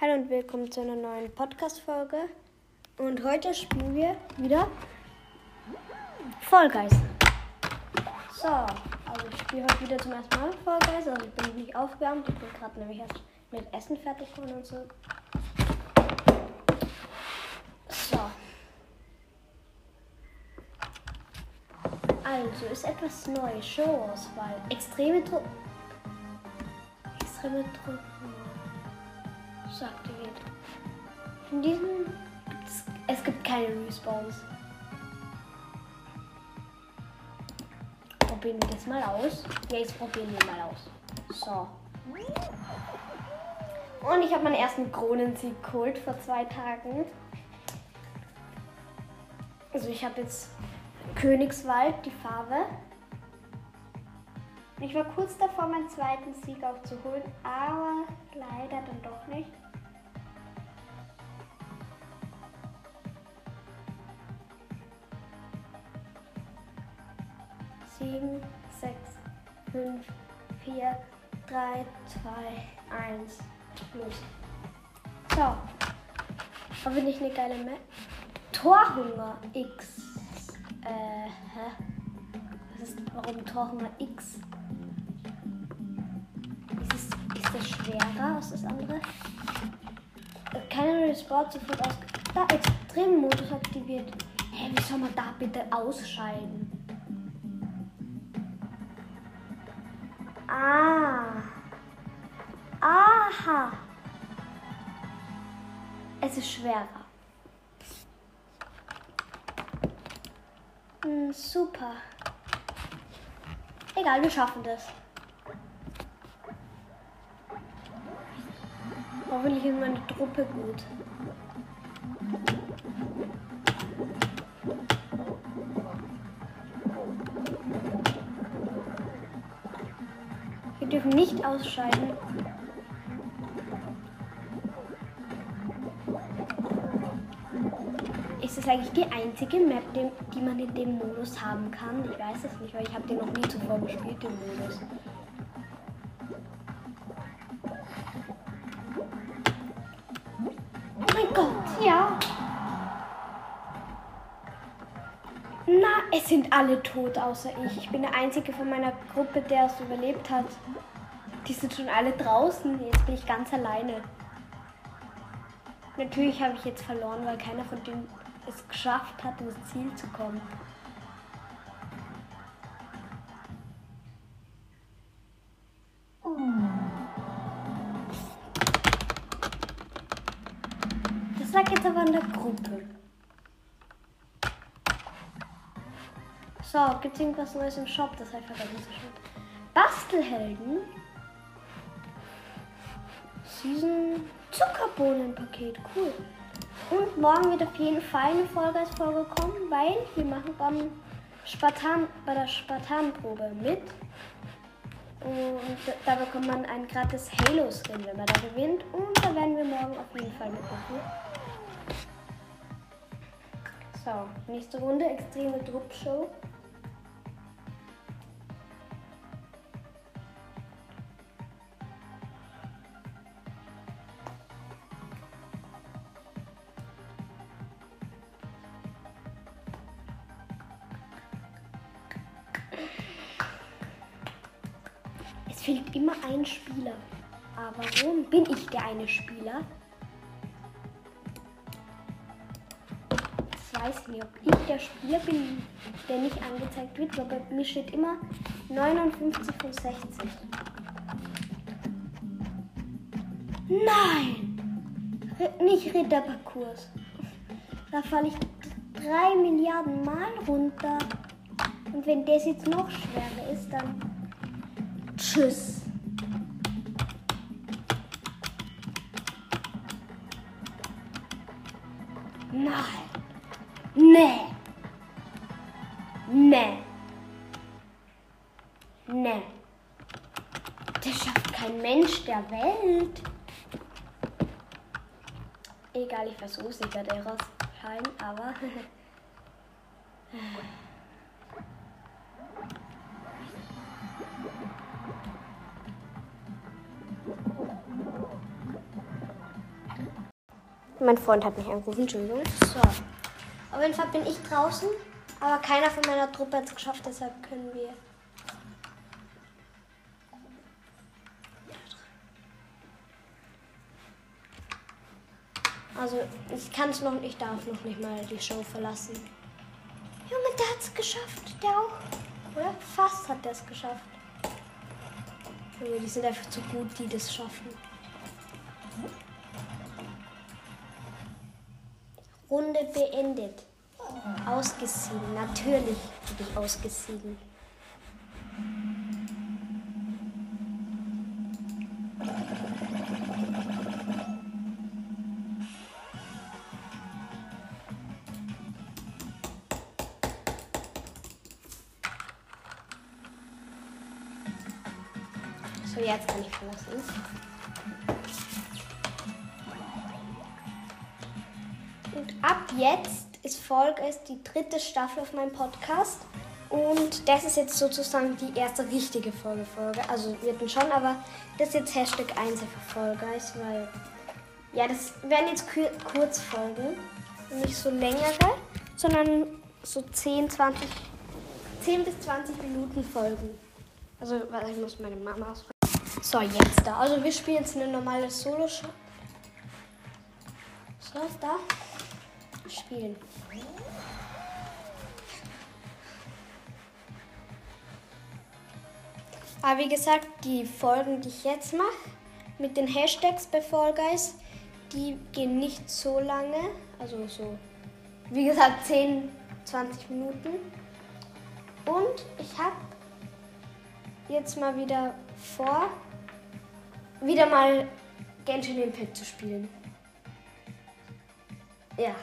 Hallo und willkommen zu einer neuen Podcast-Folge. Und heute spielen wir wieder Fall. So, also ich spiele heute wieder zum ersten Mal Fall. Also ich bin nicht aufgewärmt. Ich bin gerade nämlich erst mit Essen fertig geworden und so. So. Also ist etwas neu. Showauswahl. Extreme Druck. Extreme Druck so aktiviert. In diesem gibt's, es gibt keine Respawns. Probieren wir das mal aus. Ja, jetzt probieren wir mal aus. So. Und ich habe meinen ersten Kronensieg geholt vor zwei Tagen. Also ich habe jetzt Königswald, die Farbe. Ich war kurz davor, meinen zweiten Sieg auch zu holen, aber leider dann doch nicht. Sieben, sechs, fünf, vier, drei, zwei, eins, los. So. Aber nicht eine geile Map. Torhunger X. Äh, hä? Was ist, warum Torhunger X? Ist das schwerer als das andere? Keine Respawn sofort aus. Da, Extremmodus aktiviert. Hä, wie soll man da bitte ausscheiden? Aha. Es ist schwerer. Hm, super. Egal, wir schaffen das. Hoffentlich ist meine Truppe gut. Wir dürfen nicht ausscheiden. Eigentlich die einzige Map, die man in dem Modus haben kann? Ich weiß es nicht, weil ich habe den noch nie zuvor gespielt, den Modus. Ja. Na, es sind alle tot außer ich. Ich bin der Einzige von meiner Gruppe, der es überlebt hat. Die sind schon alle draußen. Jetzt bin ich ganz alleine. Natürlich habe ich jetzt verloren, weil keiner von denen es geschafft hat, ins Ziel zu kommen. lag jetzt aber in der Gruppe. So, gibt es irgendwas Neues im Shop? Das habe ich vergessen zu schauen. Bastelhelden. Season Zuckerbohnenpaket. Cool. Und morgen wird auf jeden Fall eine Folge als Folge kommen, weil wir machen beim Spartan, bei der Spartanprobe mit. Und da bekommt man ein gratis Halo-Skin, wenn man da gewinnt. Und da werden wir morgen auf jeden Fall mitmachen. So, nächste Runde, extreme Druckshow. Fehlt immer ein Spieler. Aber warum bin ich der eine Spieler? weiß nicht, ob ich der Spieler bin, der nicht angezeigt wird, weil bei mir steht immer 59 von 60. Nein! Nicht Ritterparcours. Da falle ich drei Milliarden Mal runter. Und wenn das jetzt noch schwerer ist, dann tschüss. Nein. Nee. Nee. Nee. Das schafft kein Mensch der Welt. Egal, ich versuche es, ich werde rausfallen, aber. Mein Freund hat mich angerufen, Entschuldigung. So. Auf jeden Fall bin ich draußen, aber keiner von meiner Truppe hat es geschafft, deshalb können wir. Also ich kann es noch, ich darf noch nicht mal die Show verlassen. Junge, der hat es geschafft, der auch. Oder? Fast hat der es geschafft. Junge, die sind einfach zu gut, die das schaffen. Runde beendet. Ausgesiegen. Natürlich bin ich ausgesiegen. So, jetzt kann ich verlassen. Folge ist die dritte Staffel auf meinem Podcast. Und das ist jetzt sozusagen die erste richtige Folge Folge. Also wir hatten schon, aber das ist jetzt Hashtag 1 für ist, weil ja, das werden jetzt Kur Kurzfolgen. Nicht so längere, sondern so 10, 20, 10 bis 20 Minuten Folgen. Also, warte, ich muss meine Mama ausfragen. So, jetzt da. Also wir spielen jetzt eine normale Solo-Show. So, da. Spielen. Aber wie gesagt, die Folgen, die ich jetzt mache, mit den Hashtags bei Fall Guys, die gehen nicht so lange. Also so, wie gesagt, 10, 20 Minuten. Und ich habe jetzt mal wieder vor, wieder mal Genshin Impact zu spielen. Ja.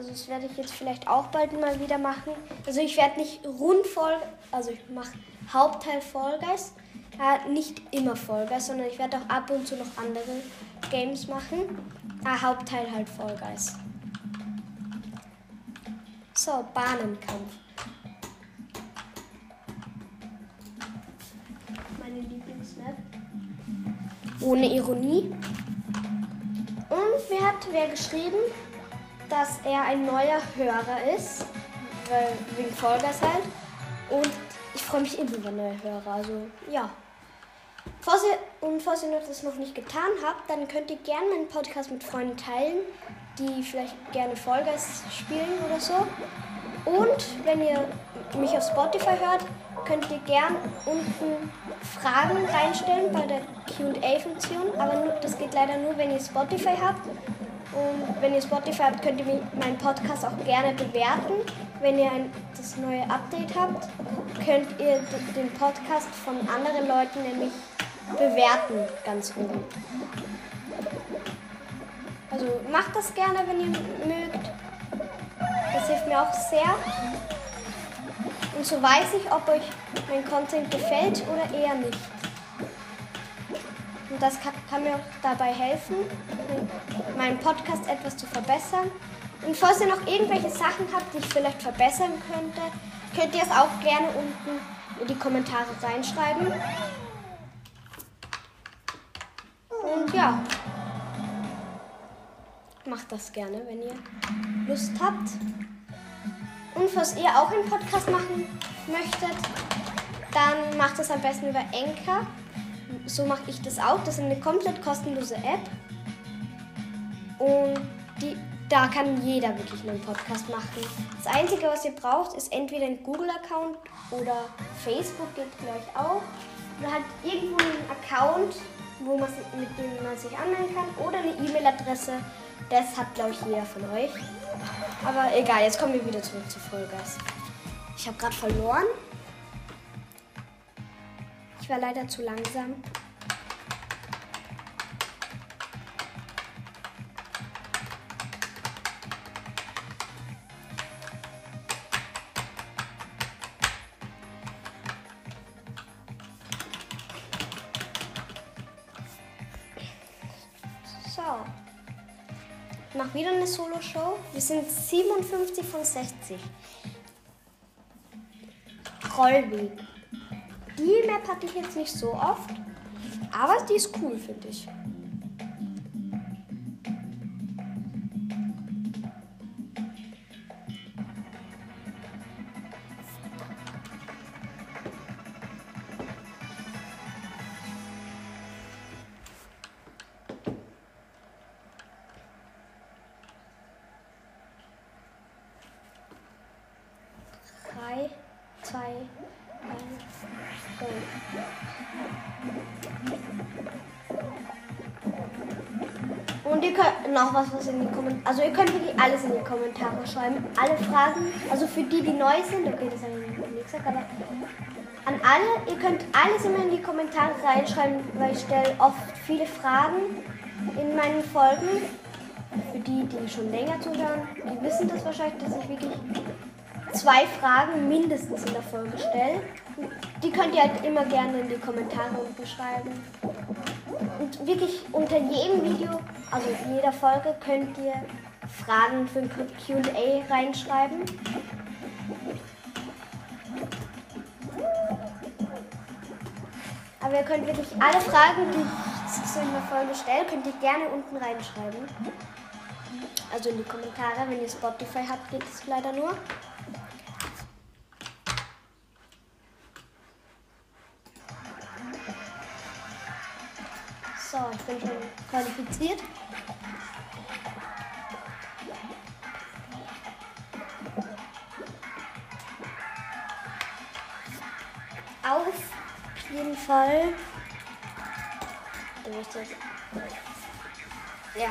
Also das werde ich jetzt vielleicht auch bald mal wieder machen. Also ich werde nicht rund voll, also ich mache Hauptteil Vollgeist, äh, nicht immer Vollgeist, sondern ich werde auch ab und zu noch andere Games machen. Äh, Hauptteil halt Vollgeist. So, Bahnenkampf. Meine Lieblingsmap. Ohne Ironie. Und wer hat wer geschrieben, dass er ein neuer Hörer ist, weil wegen Vollgas halt. Und ich freue mich immer über neue Hörer. Also ja. Falls ihr, und falls ihr das noch nicht getan habt, dann könnt ihr gerne meinen Podcast mit Freunden teilen, die vielleicht gerne Vollgas spielen oder so. Und wenn ihr mich auf Spotify hört, könnt ihr gern unten Fragen reinstellen bei der QA-Funktion. Aber nur, das geht leider nur, wenn ihr Spotify habt. Und wenn ihr Spotify habt, könnt ihr meinen Podcast auch gerne bewerten. Wenn ihr ein, das neue Update habt, könnt ihr den Podcast von anderen Leuten nämlich bewerten, ganz oben. Also macht das gerne, wenn ihr mögt. Das hilft mir auch sehr. Und so weiß ich, ob euch mein Content gefällt oder eher nicht. Das kann, kann mir auch dabei helfen, meinen Podcast etwas zu verbessern. Und falls ihr noch irgendwelche Sachen habt, die ich vielleicht verbessern könnte, könnt ihr es auch gerne unten in die Kommentare reinschreiben. Und ja, macht das gerne, wenn ihr Lust habt. Und falls ihr auch einen Podcast machen möchtet, dann macht das am besten über Enker. So mache ich das auch. Das ist eine komplett kostenlose App. Und die, da kann jeder wirklich einen Podcast machen. Das Einzige, was ihr braucht, ist entweder ein Google-Account oder Facebook geht gleich auch. Oder halt irgendwo einen Account, wo man, mit dem man sich anmelden kann. Oder eine E-Mail-Adresse. Das hat, glaube ich, jeder von euch. Aber egal, jetzt kommen wir wieder zurück zu Vollgas. Ich habe gerade verloren. War leider zu langsam. So. Ich wieder eine Solo-Show. Wir sind 57 von 60. Rollweg. Die Map hatte ich jetzt nicht so oft, aber die ist cool, finde ich. Und ihr könnt noch was, was in die Kommentare. Also ihr könnt wirklich alles in die Kommentare schreiben. Alle Fragen. Also für die, die neu sind, okay, das habe ich nicht gesagt, aber an alle, ihr könnt alles immer in die Kommentare reinschreiben, weil ich stelle oft viele Fragen in meinen Folgen. Für die, die schon länger zuhören, die wissen das wahrscheinlich, dass ich wirklich zwei Fragen mindestens in der Folge stelle. Die könnt ihr halt immer gerne in die Kommentare unten schreiben. Und wirklich unter jedem Video, also in jeder Folge, könnt ihr Fragen für ein QA reinschreiben. Aber ihr könnt wirklich alle Fragen, die ich so in der Folge stelle, könnt ihr gerne unten reinschreiben. Also in die Kommentare, wenn ihr Spotify habt, geht es leider nur. Bin schon qualifiziert. Auf jeden Fall. Ja.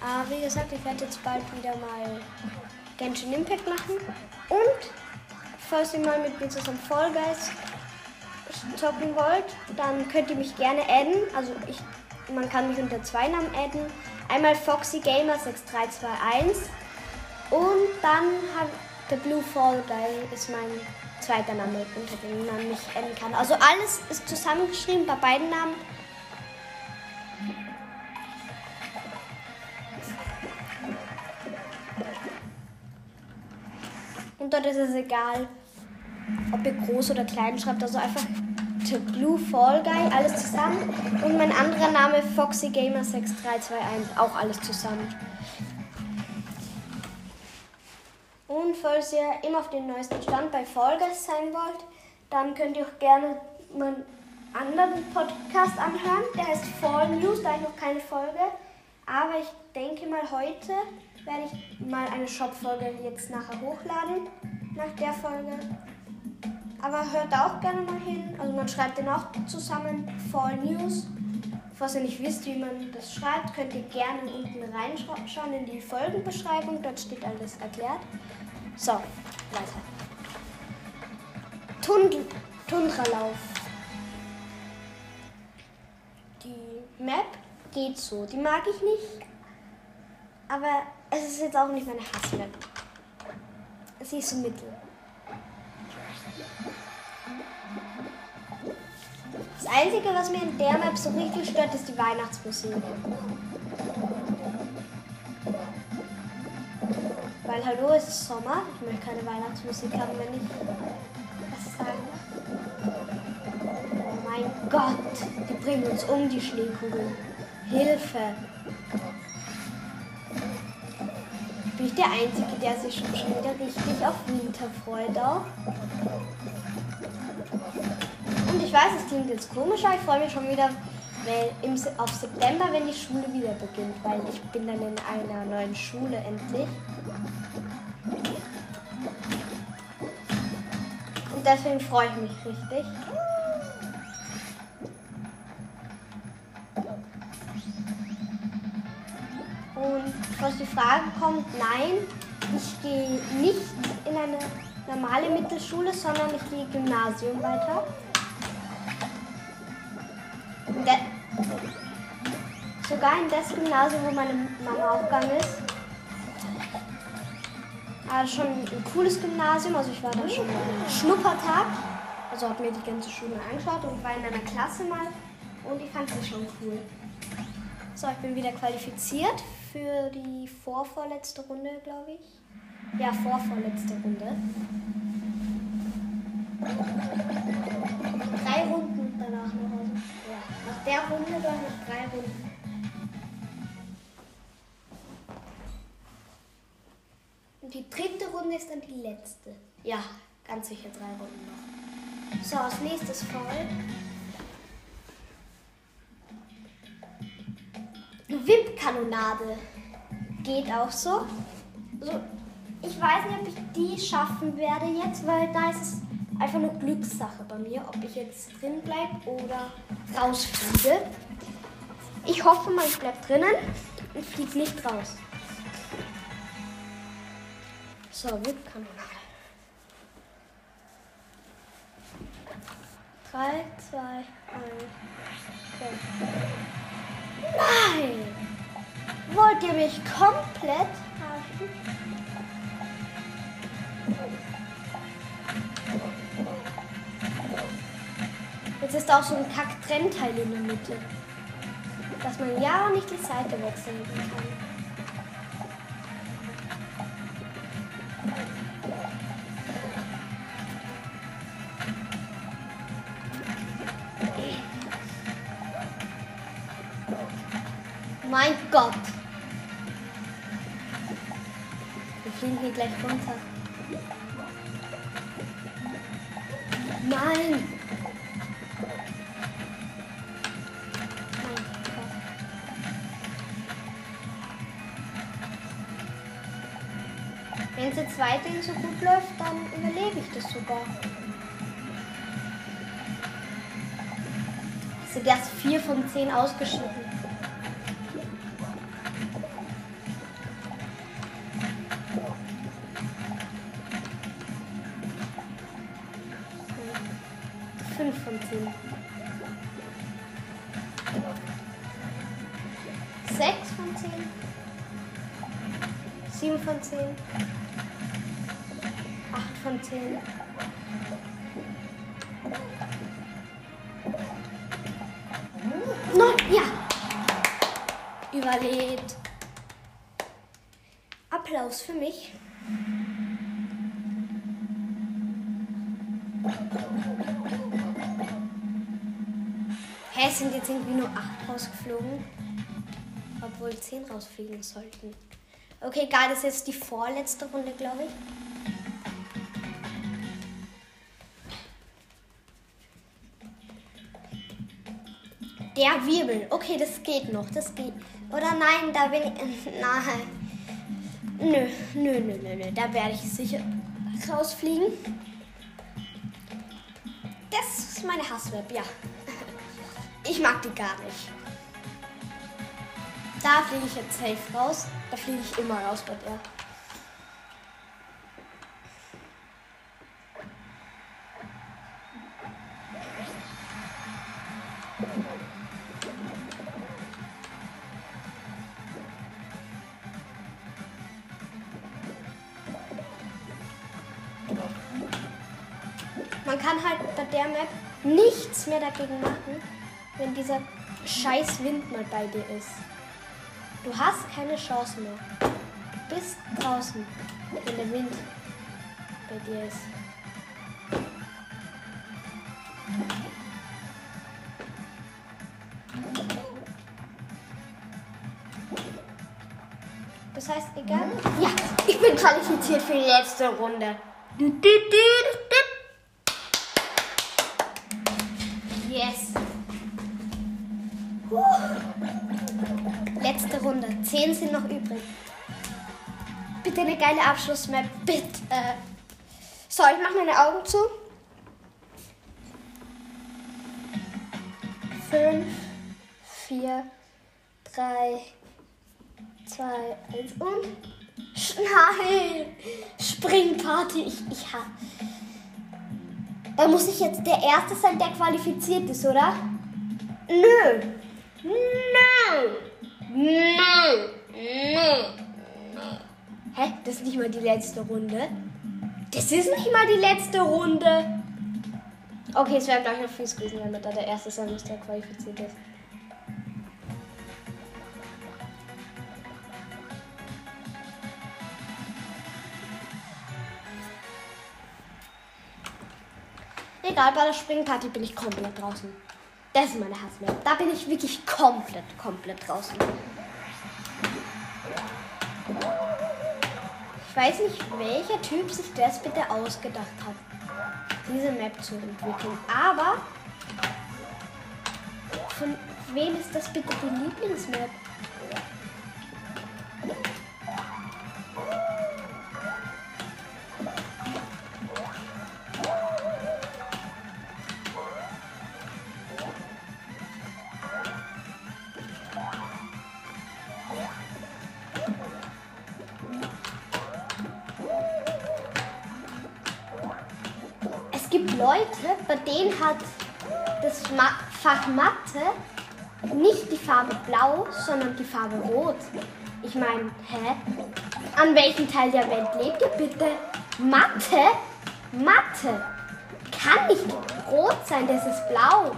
Aber wie gesagt, ich werde jetzt bald wieder mal Genshin Impact machen. Und falls ihr mal mit mir zusammen Fall Guys zocken wollt, dann könnt ihr mich gerne adden. Also ich, man kann mich unter zwei Namen adden. Einmal Foxy Gamer 6321 und dann habe der Blue Fall Guy ist mein zweiter Name, unter dem man mich adden kann. Also alles ist zusammengeschrieben bei beiden Namen. Und dort ist es egal, ob ihr groß oder klein schreibt. Also einfach Blue Fall Guy, alles zusammen. Und mein anderer Name Foxy Gamer 6321, auch alles zusammen. Und falls ihr immer auf dem neuesten Stand bei Fall Guys sein wollt, dann könnt ihr auch gerne meinen anderen Podcast anhören. Der heißt Fall News, da ich noch keine Folge. Aber ich denke mal, heute werde ich mal eine Shop-Folge jetzt nachher hochladen, nach der Folge. Aber hört auch gerne mal hin. Also man schreibt den auch zusammen Fall News. Falls ihr nicht wisst, wie man das schreibt, könnt ihr gerne unten reinschauen in die Folgenbeschreibung. Dort steht alles erklärt. So, weiter. Tund Tundralauf. Die Map geht so. Die mag ich nicht. Aber es ist jetzt auch nicht meine Hassmap. Sie ist so mittel. Einzige, was mir in der Map so richtig stört, ist die Weihnachtsmusik. Weil hallo, es ist Sommer. Ich möchte keine Weihnachtsmusik haben, wenn ich was sagen. Oh mein Gott, die bringen uns um, die Schneekugeln. Hilfe. Bin ich der Einzige, der sich schon wieder richtig auf Winter freut auch? Und ich weiß, es klingt jetzt komisch, aber ich freue mich schon wieder im, auf September, wenn die Schule wieder beginnt, weil ich bin dann in einer neuen Schule endlich. Und deswegen freue ich mich richtig. Und was die Frage kommt, nein, ich gehe nicht in eine normale Mittelschule, sondern ich gehe Gymnasium weiter. Sogar in das Gymnasium, wo meine Mama auch gegangen ist. Aber schon ein cooles Gymnasium, also ich war da schon Schnuppertag. Also habe mir die ganze Schule angeschaut und war in einer Klasse mal und ich fand das schon cool. So, ich bin wieder qualifiziert für die vorvorletzte Runde, glaube ich. Ja, vorvorletzte Runde. Drei Runden danach noch. Also. Ja, nach der Runde war ich drei Runden. Runde ist dann die letzte. Ja, ganz sicher drei Runden noch. So, als nächstes voll. VIP-Kanonade. Geht auch so. Also, ich weiß nicht, ob ich die schaffen werde jetzt, weil da ist es einfach nur Glückssache bei mir, ob ich jetzt drin bleibe oder rausfliege. Ich hoffe mal, ich bleibe drinnen und fliege nicht raus. So, VIP-Kanal. 3, 2, 1, go. Nein! Wollt ihr mich komplett verarschen? Jetzt ist auch so ein Kack-Trennteil in der Mitte. Dass man ja nicht die Seite wechseln kann. Vier von zehn ausgeschieden. Fünf von zehn. Sechs von zehn. Sieben von zehn. Acht von zehn. Überlebt. Applaus für mich. Hä, es sind jetzt irgendwie nur acht rausgeflogen. Obwohl zehn rausfliegen sollten. Okay, egal, das ist jetzt die vorletzte Runde, glaube ich. Der Wirbel. Okay, das geht noch. Das geht. Oder nein, da bin ich. Nein. Nö, nö, nö, nö, nö. Da werde ich sicher rausfliegen. Das ist meine Hassweb, ja. Ich mag die gar nicht. Da fliege ich jetzt safe raus. Da fliege ich immer raus bei der. Dagegen machen, wenn dieser scheiß Wind mal bei dir ist. Du hast keine Chance mehr. Du bist draußen, wenn der Wind bei dir ist. Das heißt, egal. Ja, ich bin qualifiziert für die letzte Runde. Du, du, du, 10 sind noch übrig. Bitte eine geile Abschlussmap, bitte. So, ich mache meine Augen zu. 5, 4, 3, 2, 1 und. schnell! Springparty! Ich, ich hab. Da muss ich jetzt der Erste sein, der qualifiziert ist, oder? Nö! Nö! Nö! Das ist nicht mal die letzte Runde. Das ist nicht mal die letzte Runde. Okay, es wäre gleich noch fies gewesen, wenn da der Erste sein muss, der qualifiziert ist. Egal, bei der Springparty bin ich komplett draußen. Das ist meine Hassmap. Da bin ich wirklich komplett, komplett draußen. Weiß nicht, welcher Typ sich das bitte ausgedacht hat, diese Map zu entwickeln. Aber von wem ist das bitte die Lieblingsmap? Leute, bei denen hat das Fach Mathe nicht die Farbe blau, sondern die Farbe rot. Ich meine, hä? An welchem Teil der Welt lebt ihr bitte? Mathe? Mathe kann nicht rot sein, das ist blau.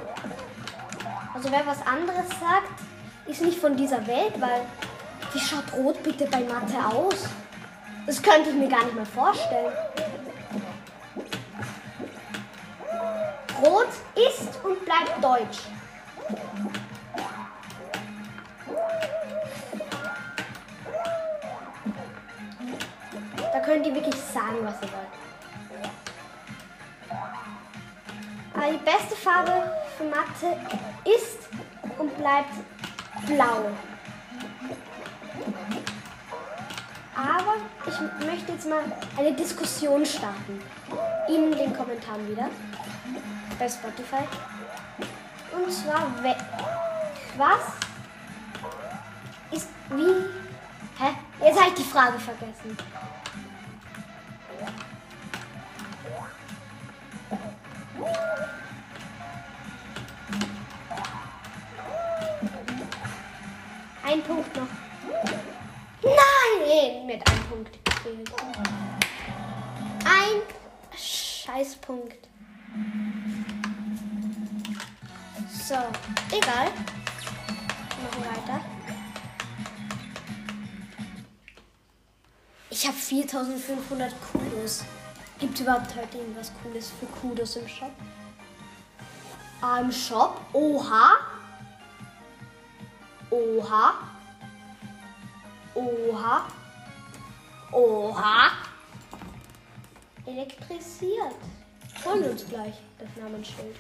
Also wer was anderes sagt, ist nicht von dieser Welt, weil wie schaut rot bitte bei Mathe aus? Das könnte ich mir gar nicht mehr vorstellen. Und bleibt deutsch. Da könnt ihr wirklich sagen, was ihr wollt. Aber die beste Farbe für Mathe ist und bleibt blau. Aber ich möchte jetzt mal eine Diskussion starten. In den Kommentaren wieder. Bei Spotify. Und zwar, was ist wie. Hä? Jetzt habe ich die Frage vergessen. Ich habe 4500 Kudos. Gibt überhaupt heute irgendwas Cooles für Kudos im Shop? Ah, im Shop? Oha. Oha. Oha. Oha. Elektrisiert. Holen uns gleich das Namensschild.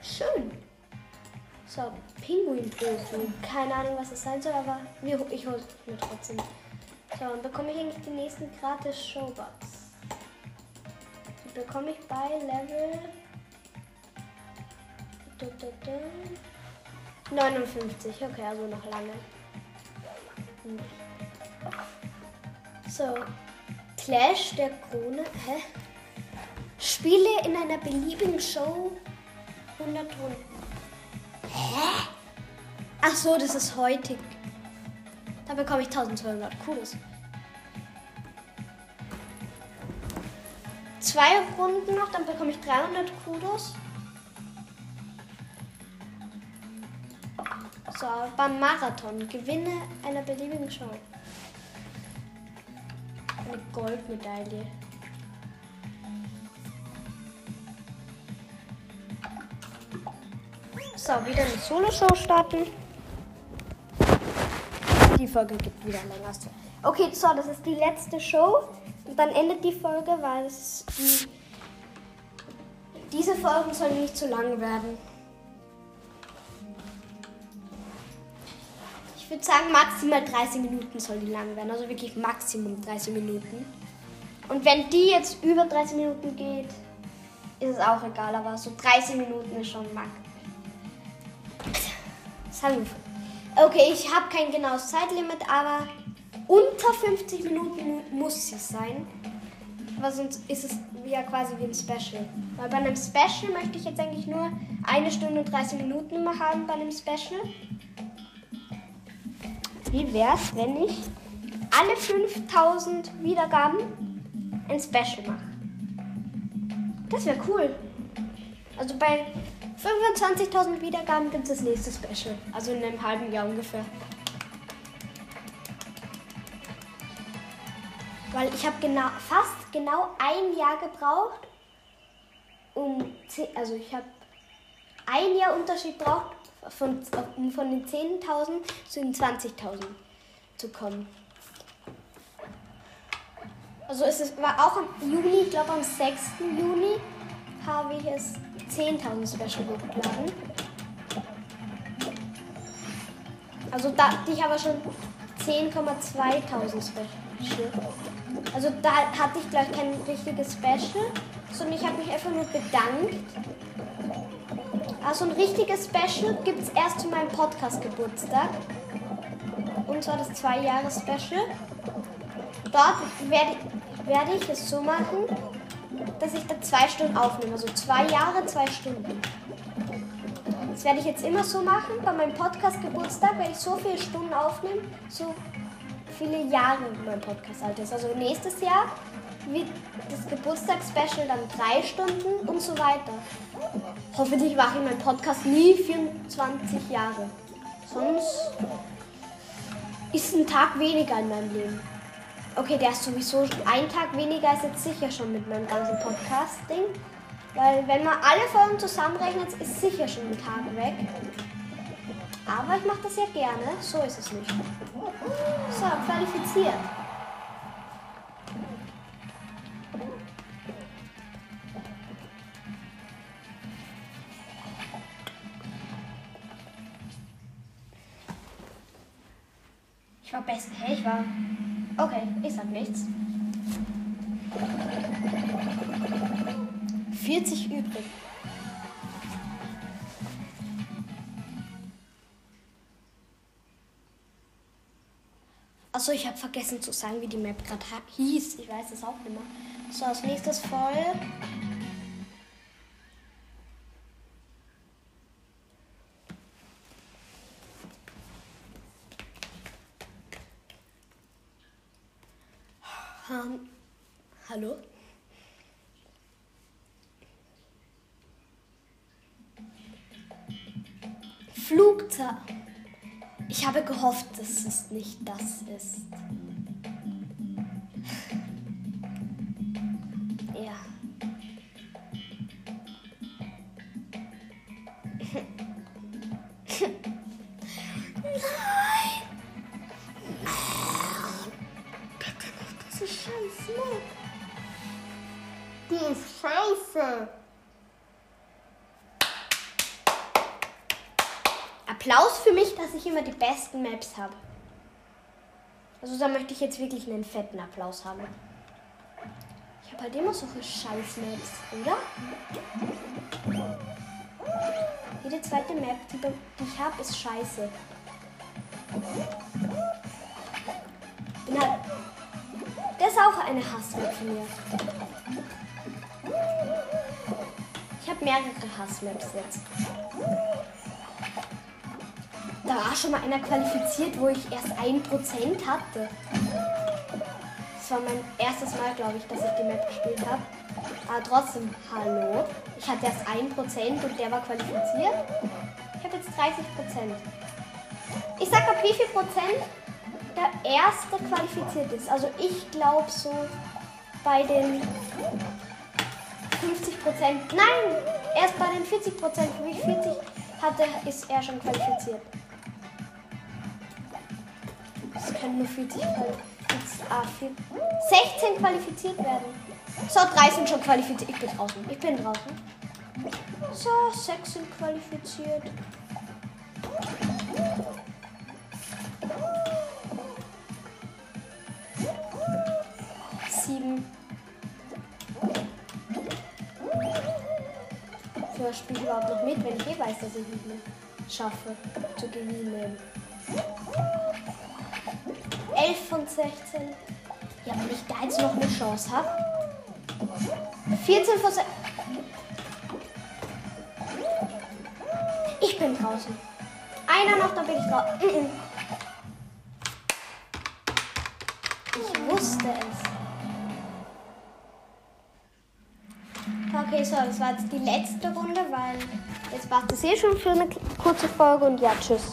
Schön. So, Pinguinprofi. Keine Ahnung, was das sein soll, aber ich hole es mir trotzdem. So, und bekomme ich eigentlich die nächsten gratis Showbox. Die bekomme ich bei Level 59. Okay, also noch lange. So, Clash der Krone. Hä? Spiele in einer beliebigen Show 100 Runden. Hä? Ach so, das ist heutig. Da bekomme ich 1200 Kudos. Zwei Runden noch, dann bekomme ich 300 Kudos. So, beim Marathon. Gewinne einer beliebigen Show. Eine Goldmedaille. So, wieder eine Solo-Show starten. Die Folge gibt wieder länger. Okay, so, das ist die letzte Show. Und dann endet die Folge, weil es die, diese Folgen sollen nicht zu lang werden. Ich würde sagen, maximal 30 Minuten soll die lang werden. Also wirklich Maximum 30 Minuten. Und wenn die jetzt über 30 Minuten geht, ist es auch egal. Aber so 30 Minuten ist schon max. Okay, ich habe kein genaues Zeitlimit, aber unter 50 Minuten muss es sein. Aber sonst ist es ja quasi wie ein Special. Weil bei einem Special möchte ich jetzt eigentlich nur eine Stunde und 30 Minuten immer haben bei einem Special. Wie wäre es, wenn ich alle 5000 Wiedergaben ein Special mache? Das wäre cool. Also bei 25.000 Wiedergaben gibt es das nächste Special. Also in einem halben Jahr ungefähr. Weil ich habe genau, fast genau ein Jahr gebraucht, um, also ich habe ein Jahr Unterschied braucht, von, um von den 10.000 zu den 20.000 zu kommen. Also es ist, war auch im Juni, ich glaube am 6. Juni habe ich es 10.000 Special hochgeladen. Also da, ich habe schon 10,2.000 Special. Also da hatte ich gleich kein richtiges Special, sondern ich habe mich einfach nur bedankt. Also ein richtiges Special gibt es erst zu meinem Podcast-Geburtstag. Und zwar das 2-Jahres-Special. Dort werde, werde ich es so machen, dass ich da zwei Stunden aufnehme. Also zwei Jahre, zwei Stunden. Das werde ich jetzt immer so machen. Bei meinem Podcast Geburtstag werde ich so viele Stunden aufnehmen, so viele Jahre mein Podcast alt ist. Also nächstes Jahr wird das Geburtstagsspecial dann drei Stunden und so weiter. Hoffentlich mache ich meinen Podcast nie 24 Jahre. Sonst ist ein Tag weniger in meinem Leben. Okay, der ist sowieso ein Tag weniger ist jetzt sicher schon mit meinem ganzen Podcast-Ding. Weil wenn man alle Folgen zusammenrechnet, ist sicher schon ein Tag weg. Aber ich mache das ja gerne. So ist es nicht. So, qualifiziert. Ich war besser. Hey, ich war. Ich sag nichts. 40 übrig. Achso, ich habe vergessen zu sagen, wie die Map gerade hieß. Ich weiß es auch nicht mehr. So, als nächstes folgt. Um, hallo? Flugzeug. Ich habe gehofft, dass es nicht das ist. Ich immer die besten Maps habe. Also da möchte ich jetzt wirklich einen fetten Applaus haben. Ich habe halt immer solche Scheiß-Maps, oder? Jede zweite Map, die, die ich habe, ist scheiße. Bin halt das ist auch eine Hassmap von mir. Ich habe mehrere Hassmaps jetzt. Da war schon mal einer qualifiziert, wo ich erst 1% hatte. Das war mein erstes Mal, glaube ich, dass ich die Map gespielt habe. Aber trotzdem, hallo. Ich hatte erst 1% und der war qualifiziert. Ich habe jetzt 30%. Ich sag ab wie viel Prozent der erste qualifiziert ist. Also ich glaube so bei den 50 Prozent. Nein, erst bei den 40 Prozent. Für mich 40 hatte, ist er schon qualifiziert. Können nur 40 ah, 16 qualifiziert werden. So, 3 sind schon qualifiziert. Ich bin draußen. Ich bin draußen. So, 6 sind qualifiziert. Sieben. Für spiele ich überhaupt noch mit, wenn ich eh weiß, dass ich nicht mehr schaffe zu gewinnen. 11 von 16. Ja, wenn ich da jetzt noch eine Chance habe. 14 von 16. Ich bin draußen. Einer noch, dann bin ich draußen. Ich wusste es. Okay, so, das war jetzt die letzte Runde, weil jetzt war es eh schon für eine kurze Folge und ja, tschüss.